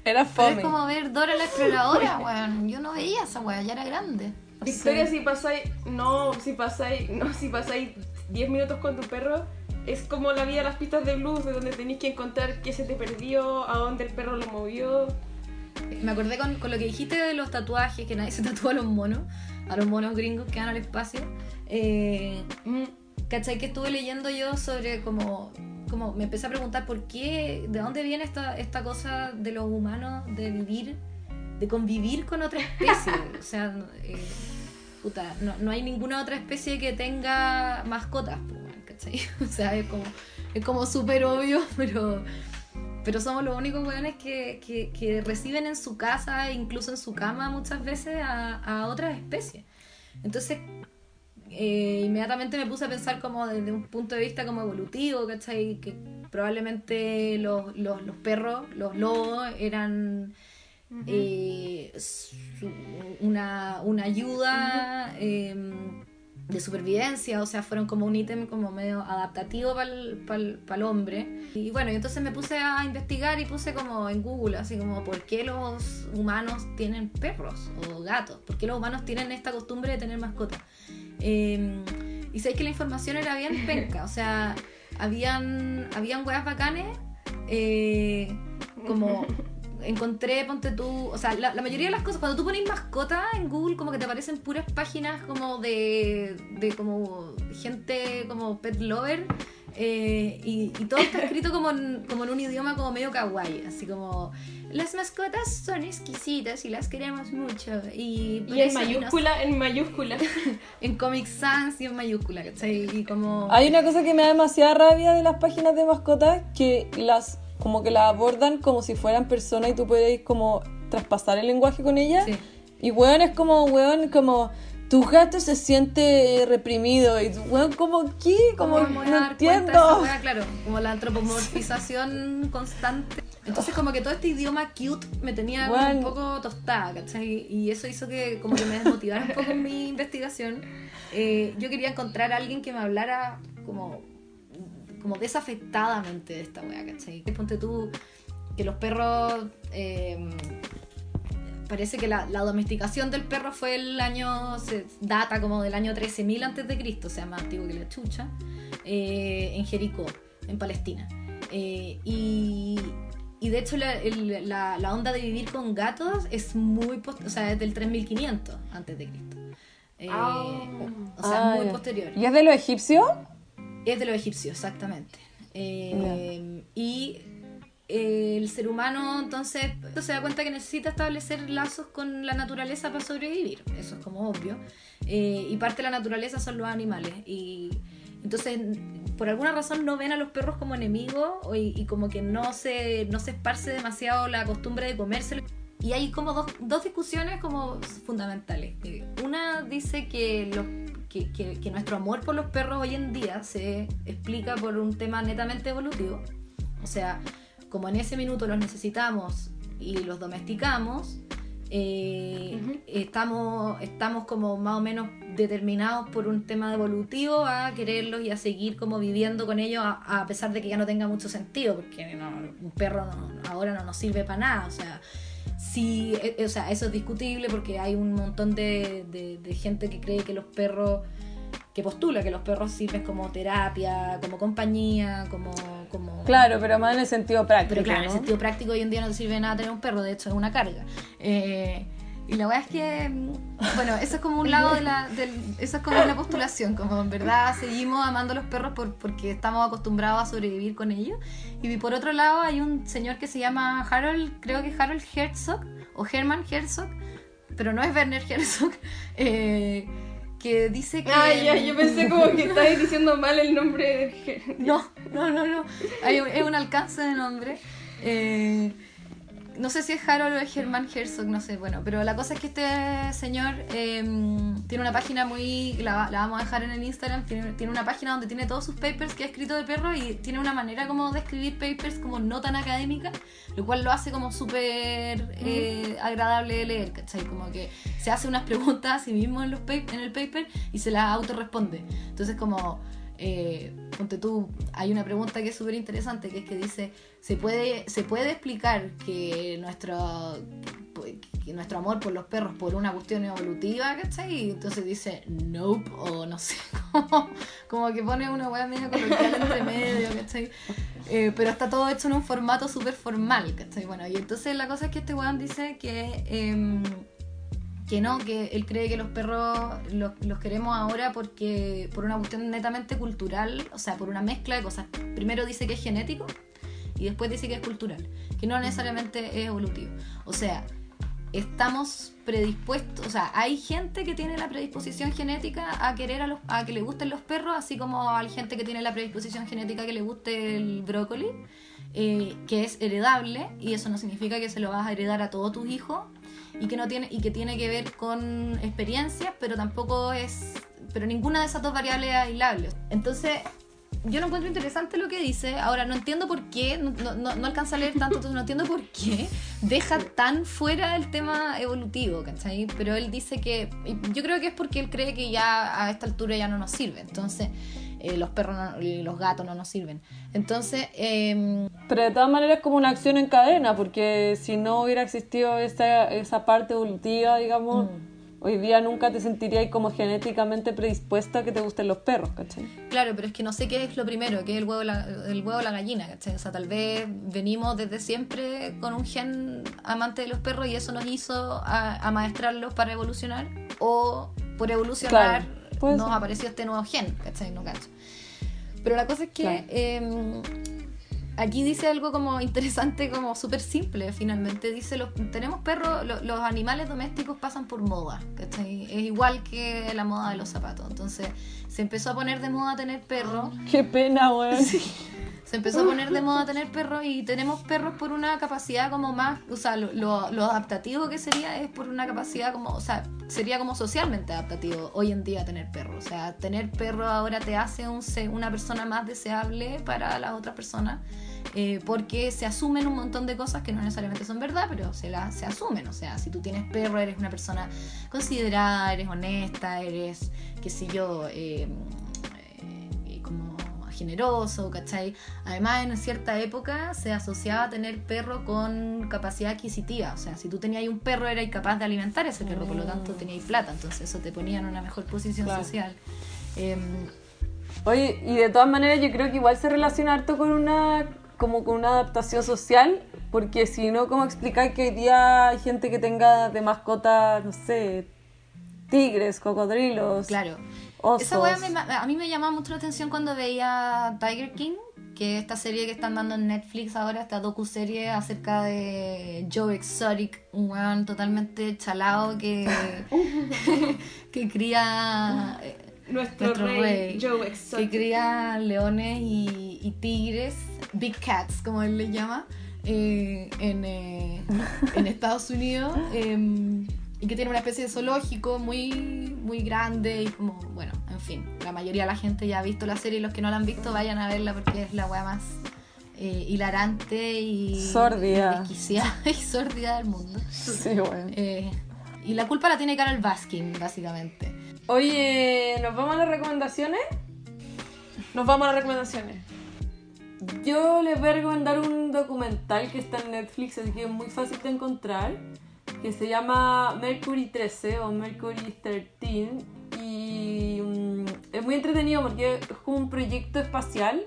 Era Pero fome. es como ver Dora la exploradora, weón. Yo no veía esa weá, ya era grande. Victoria, si pasáis, no, si pasáis, no, si pasáis 10 minutos con tu perro, es como la vida de las pistas de blues, de donde tenéis que encontrar qué se te perdió, a dónde el perro lo movió. Me acordé con, con lo que dijiste de los tatuajes, que nadie se tatúa a los monos, a los monos gringos que van al espacio. Eh, Mm, ¿Cachai? Que estuve leyendo yo sobre como, como me empecé a preguntar por qué, de dónde viene esta, esta cosa de los humanos de vivir, de convivir con otra especie. o sea, eh, puta, no, no hay ninguna otra especie que tenga mascotas, ¿cachai? O sea, es como, es como súper obvio, pero, pero somos los únicos weones que, que, que reciben en su casa, incluso en su cama muchas veces, a, a otras especies. Entonces, eh, inmediatamente me puse a pensar como desde un punto de vista como evolutivo, ¿cachai? Que probablemente los, los, los perros, los lobos, eran eh, su- una, una ayuda eh, de supervivencia, o sea, fueron como un ítem como medio adaptativo para el hombre. Y bueno, y entonces me puse a investigar y puse como en Google, así como, ¿por qué los humanos tienen perros o gatos? ¿Por qué los humanos tienen esta costumbre de tener mascotas? Eh, y sabéis que la información era bien penca, o sea, habían, habían weas bacanes, eh, como encontré, ponte tú, o sea, la, la mayoría de las cosas, cuando tú pones mascota en Google, como que te aparecen puras páginas como de, de como gente como pet lover, eh, y, y todo está escrito como en, como en un idioma como medio kawaii, así como las mascotas son exquisitas y las queremos mucho. Y, en eso nos- mayúscula, en mayúscula. en Comic Sans y en mayúscula, ¿cachai? Y como... Hay una cosa que me da demasiada rabia de las páginas de mascotas que las como que las abordan como si fueran personas y tú puedes como traspasar el lenguaje con ellas. Sí. Y weón es como, weón, como tu gato se siente reprimido y weón, como qué, como no entiendo. wea, claro, como la antropomorfización constante. Entonces como que todo este idioma cute me tenía como un poco tostada, ¿cachai? Y eso hizo que como que me desmotivara un poco en mi investigación. Eh, yo quería encontrar a alguien que me hablara como, como desafectadamente de esta wea, ¿cachai? Ponte tú que los perros... eh, parece que la, la domesticación del perro fue el año, se data como del año 13.000 antes de Cristo, o sea, más antiguo que la chucha, eh, en Jericó, en Palestina. Eh, y, y de hecho la, el- la- la onda de vivir con gatos es muy, o sea, es del 3500 antes de Cristo. Eh, Ah. o sea, muy posterior. ¿Y es de los egipcios? Es de los egipcios, exactamente. Eh, Y eh, el ser humano entonces se da cuenta que necesita establecer lazos con la naturaleza para sobrevivir. Eso es como obvio. Eh, y parte de la naturaleza son los animales. Y entonces, por alguna razón, no ven a los perros como enemigos y, y como que no se, no se esparce demasiado la costumbre de comérselo. Y hay como dos, dos discusiones como fundamentales. Eh, Una dice que, los, que, que- que nuestro amor por los perros hoy en día se explica por un tema netamente evolutivo. O sea, como en ese minuto los necesitamos y los domesticamos, eh, estamos, estamos como más o menos determinados por un tema evolutivo a quererlos y a seguir como viviendo con ellos a, a pesar de que ya no tenga mucho sentido, porque no, un perro no- ahora no nos sirve para nada, o sea, sí, eh, o sea, eso es discutible porque hay un montón de, de- de gente que cree que los perros, que postula que los perros sirven como terapia, como compañía, como... como Claro, pero más en el sentido práctico. pero claro, en el sentido práctico hoy en día no te sirve nada tener un perro, de hecho es una carga. Eh, y la verdad es que, mm, bueno, eso es como un lado de la, del, eso es como una postulación, como en verdad seguimos amando a los perros por, porque estamos acostumbrados a sobrevivir con ellos. Y por otro lado hay un señor que se llama Harold, creo que Harold Herzog, o Hermann Herzog, pero no es Werner Herzog, eh, que dice que... Ay, ya, yo pensé como que estabas diciendo mal el nombre de No, no, no, no. Hay un- es un alcance de nombre. Eh, no sé si es Harold o es Germán Herzog, no sé, bueno, pero la cosa es que este señor eh, tiene una página muy, la, la, vamos a dejar en el Instagram, tiene, tiene, una página donde tiene todos sus papers que ha escrito de perro y tiene una manera como de escribir papers como no tan académica, lo cual lo hace como súper eh, agradable de leer, ¿cachai? Como que se hace unas preguntas a sí mismo en, los en el paper y se las autorresponde. Entonces como eh, tú, hay una pregunta que es súper interesante, que es que dice, ¿se puede, ¿se puede explicar que nuestro, que nuestro amor por los perros por una cuestión evolutiva, ¿cachai? Y entonces dice, nope, o no sé, como, como que pone una hueá medio coloquial entre medio, ¿cachai? Eh, pero está todo hecho en un formato súper formal, ¿cachai? Bueno, y entonces la cosa es que este weón dice que... Eh, que no, que él cree que los perros los, queremos ahora porque por una cuestión netamente cultural, o sea, por una mezcla de cosas. Primero dice que es genético y después dice que es cultural, que no necesariamente es evolutivo. O sea, estamos predispuestos, o sea, hay gente que tiene la predisposición genética a querer a, los, a que le gusten los perros, así como hay gente que tiene la predisposición genética a que le guste el brócoli, eh, que es heredable y eso no significa que se lo vas a heredar a todos tus hijos y que no tiene y que tiene que ver con experiencias, pero tampoco es pero ninguna de esas dos variables es aislable. Entonces, yo no encuentro interesante lo que dice. Ahora, no entiendo por qué, no, no, no alcanza a leer tanto, entonces no entiendo por qué deja tan fuera el tema evolutivo, ¿cachai? Pero él dice que, yo creo que es porque él cree que ya a esta altura ya no nos sirve. Entonces, eh, los perros y los gatos no nos sirven. Entonces... Eh, Pero de todas maneras es como una acción en cadena, porque si no hubiera existido esa, esa parte evolutiva, digamos... Mm. Hoy día nunca te sentirías como genéticamente predispuesta a que te gusten los perros, ¿cachai? Claro, pero es que no sé qué es lo primero, qué es el huevo, la, el huevo o la gallina, ¿cachai? O sea, tal vez venimos desde siempre con un gen amante de los perros y eso nos hizo amaestrarlos para evolucionar, o por evolucionar claro nos apareció este nuevo gen, ¿cachai? No. Pero la cosa es que claro. eh, aquí dice algo como interesante, como súper simple, finalmente. Dice, los, tenemos perros, lo, los animales domésticos pasan por moda, ¿cachai? Es igual que la moda de los zapatos. Entonces, se empezó a poner de moda tener perros. Qué pena, güey. Sí. Se empezó a poner de moda tener perros y tenemos perros por una capacidad como más, o sea, lo, lo, lo, adaptativo que sería es por una capacidad como, o sea, sería como socialmente adaptativo hoy en día tener perros. O sea, tener perro ahora te hace un, una persona más deseable para las otras personas. Eh, porque se asumen un montón de cosas que no necesariamente son verdad, pero se, la, se asumen. O sea, si tú tienes perro, eres una persona considerada, eres honesta, eres, qué sé yo, eh, generoso, ¿cachai? Además, en cierta época se asociaba a tener perro con capacidad adquisitiva. O sea, si tú tenías un perro, eras capaz de alimentar a ese perro, por lo tanto tenías plata. Entonces, eso te ponía en una mejor posición claro. social. Eh, Oye, y de todas maneras, yo creo que igual se relaciona harto con una como con una adaptación social, porque si no, ¿cómo explicar que hoy día hay gente que tenga de mascota, no sé, tigres, cocodrilos? Claro. Osos. Esa wea me, a mí me llamaba mucho la atención cuando veía Tiger King, que esta serie que están dando en Netflix ahora, esta docu-serie acerca de Joe Exotic, un weón totalmente chalado que, que cría... Nuestro, nuestro rey, rey, Joe Exotic. Que cría leones y, y tigres Big Cats, como él le llama, eh, en, eh, en, Estados Unidos. Eh, y que tiene una especie de zoológico muy, muy grande y como, bueno, en fin, la mayoría de la gente ya ha visto la serie y los que no la han visto vayan a verla porque es la weá más eh, hilarante y sordida. y sordida del mundo. Sí, bueno. Eh, y la culpa la tiene Carol Baskin, básicamente. Oye, ¿nos vamos a las recomendaciones? Nos vamos a las recomendaciones. Yo les voy a recomendar un documental que está en Netflix, así que es muy fácil de encontrar, que se llama Mercury 13 o Mercury 13 y um, es muy entretenido porque es como un proyecto espacial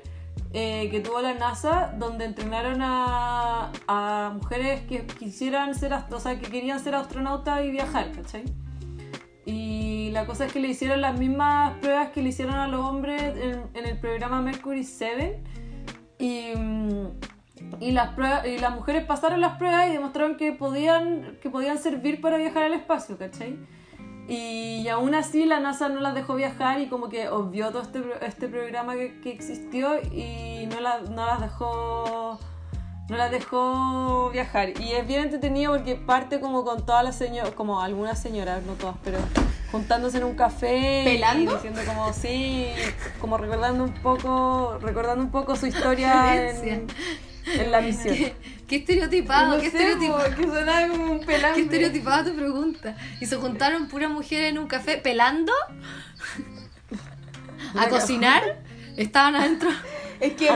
eh, que tuvo la NASA donde entrenaron a, a mujeres que quisieran ser, o sea, que querían ser astronautas y viajar, ¿cachai? Y la cosa es que le hicieron las mismas pruebas que le hicieron a los hombres en, en el programa Mercury 7 y, y, las pruebas, y las mujeres pasaron las pruebas y demostraron que podían, que podían servir para viajar al espacio, ¿cachai? Y aún así la NASA no las dejó viajar y como que obvió todo este, este programa que, que existió y no, la, no las dejó no las dejó viajar. Y es bien entretenido porque parte como con todas las señoras, como algunas señoras, no todas, pero juntándose en un café ¿Pelando? y diciendo como sí, como recordando un poco, recordando un poco su historia en, en la misión. ¿Qué, qué estereotipado, No qué sé, estereotipado. que sonaba como un pelambre. Qué estereotipada tu pregunta. Y se juntaron puras mujeres en un café pelando a cocinar. Estaban adentro Es que.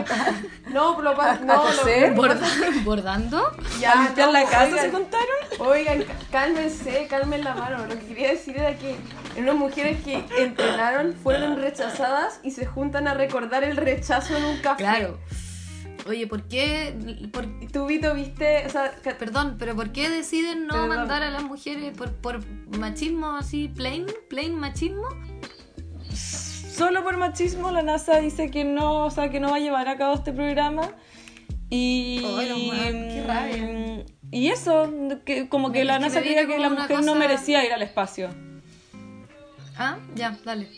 No, lo pa- a no, lo- coser. borda- bordando. Ya, ¿A limpiar no, la casa oigan, se contaron? Oigan, cá- cálmense, calmen la mano. Lo que quería decir era que unas mujeres que entrenaron fueron rechazadas y se juntan a recordar el rechazo en un café. Claro. Oye, ¿por qué? por- tú, Vito, viste. O sea, perdón, pero ¿por qué deciden no Perdón. mandar a las mujeres por, por machismo así, plain, plain machismo? Solo por machismo la NASA dice que no, o sea, que no va a llevar a cabo este programa. Y Ay, no, man, qué rabia. Y eso, que como que la que NASA creía que como la mujer no merecía ir al espacio. Ah, ya, dale.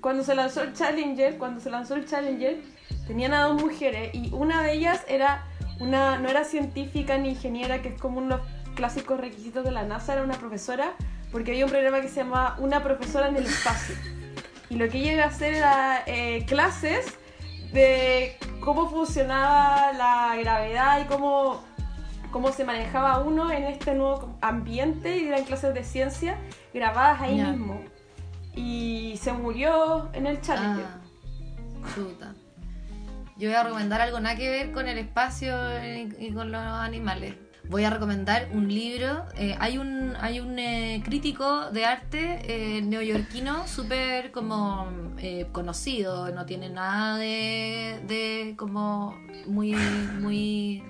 cuando se lanzó el Challenger, cuando se lanzó el Challenger, tenían a dos mujeres y una de ellas era una, no era científica ni ingeniera, que es como uno de los clásicos requisitos de la NASA, era una profesora, porque había un programa que se llamaba Una profesora en el espacio. Y lo que ella iba a hacer era eh, clases de cómo funcionaba la gravedad y cómo, cómo se manejaba uno en este nuevo ambiente y eran clases de ciencia grabadas ahí mismo. Y se murió en el Challenger. Ah, chuta. Yo voy a recomendar algo nada que ver con el espacio y, con los animales. Voy a recomendar un libro. eh, hay un, hay un eh, crítico de arte eh, neoyorquino súper como conocido. No tiene nada de, de como muy, muy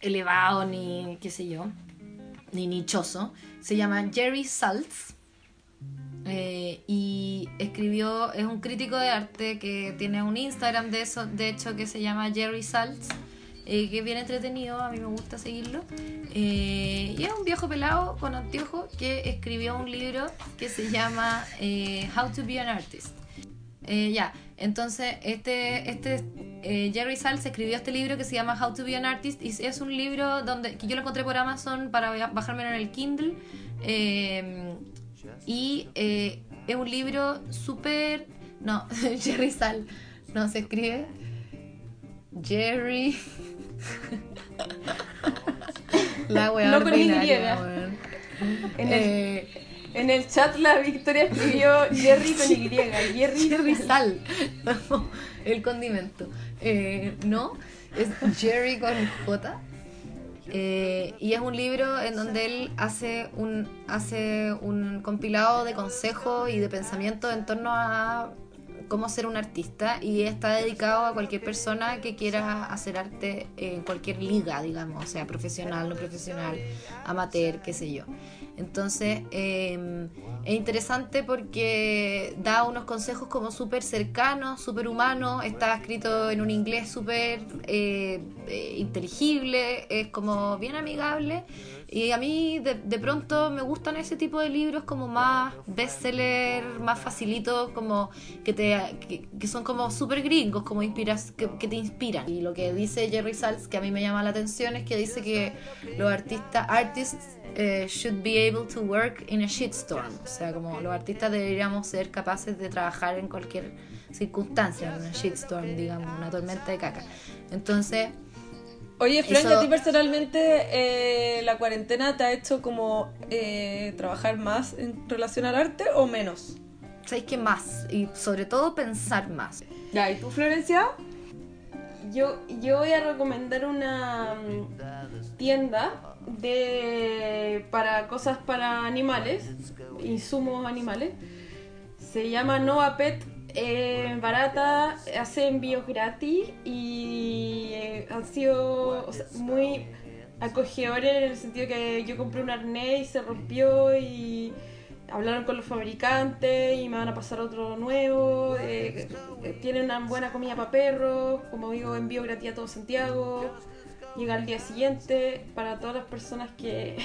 elevado ni qué sé yo, ni nichoso. Se llama Jerry Saltz. Eh, y escribió, es un crítico de arte que tiene un Instagram de eso, de hecho que se llama Jerry Saltz, eh, que es bien entretenido, a mí me gusta seguirlo. Eh, y es un viejo pelado con anteojos que escribió un libro que se llama How to be an Artist. Ya, entonces este, este Jerry Saltz escribió este libro que se llama How to be an Artist y es un libro donde que yo lo encontré por Amazon para bajármelo en el Kindle. Y eh, es un libro súper. No, Jerry Sal. No se escribe. Jerry. La wea No con ordinaria, weón. En, el, Eh, en el chat la Victoria escribió Jerry con Y. Jerry, Jerry Sal. El condimento. Eh, no, es Jerry con J. Eh, y es un libro en donde él hace un, hace un compilado de consejos y de pensamientos en torno a cómo ser un artista y está dedicado a cualquier persona que quiera hacer arte en cualquier liga, digamos, o sea, profesional, no profesional, amateur, qué sé yo. Entonces, eh, es interesante porque da unos consejos como súper cercanos, súper humanos, está escrito en un inglés súper eh, eh, inteligible, es como bien amigable y a mí de, de pronto me gustan ese tipo de libros como más bestseller, más facilitos, como que, te, que, son como súper gringos, como inspiras, que, que te inspiran. Y lo que dice Jerry Saltz, que a mí me llama la atención, es que dice que los artistas, artists eh, should be able to work in a shitstorm. O sea, como los artistas deberíamos ser capaces de trabajar en cualquier circunstancia, en una shitstorm, digamos, una tormenta de caca. Entonces, Oye, Fran, Eso- ¿y a ti personalmente eh, la cuarentena te ha hecho como eh, trabajar más en relación al arte o menos? ¿sabéis qué más? Y sobre todo pensar más. Ya, ¿y tú, Florencia? Yo, yo voy a recomendar una mm, tienda de para cosas para animales, insumos animales. Se llama Nova Pet, eh, barata, hace envíos gratis y eh, han sido o sea, muy acogedores en el sentido que yo compré un arnés y se rompió y hablaron con los fabricantes y me van a pasar otro nuevo. eh, tienen una buena comida para perros, como digo, envío gratis a todo Santiago. Llega al día siguiente para todas las personas que,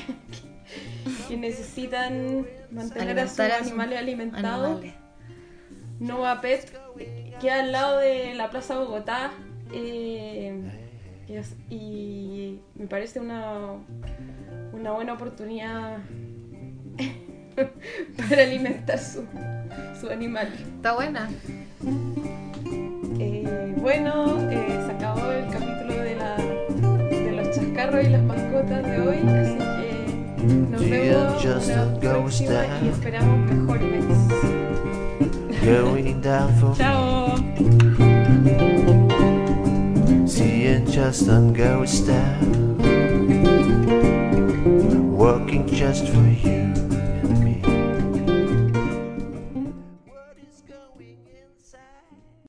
que necesitan mantener a sus Alimentar a sus animales alimentados. animales. Nova Pet queda al lado de la Plaza Bogotá. eh, Y, es- y me parece una, una buena oportunidad para alimentar su, su animal. Está buena. Eh, bueno, eh, se acabó el capítulo de, la, de los chascarros y las mascotas de hoy, así que nos vemos just la próxima y esperamos mejores. Going down for Chao. seeing just on ghost town. Working just for you.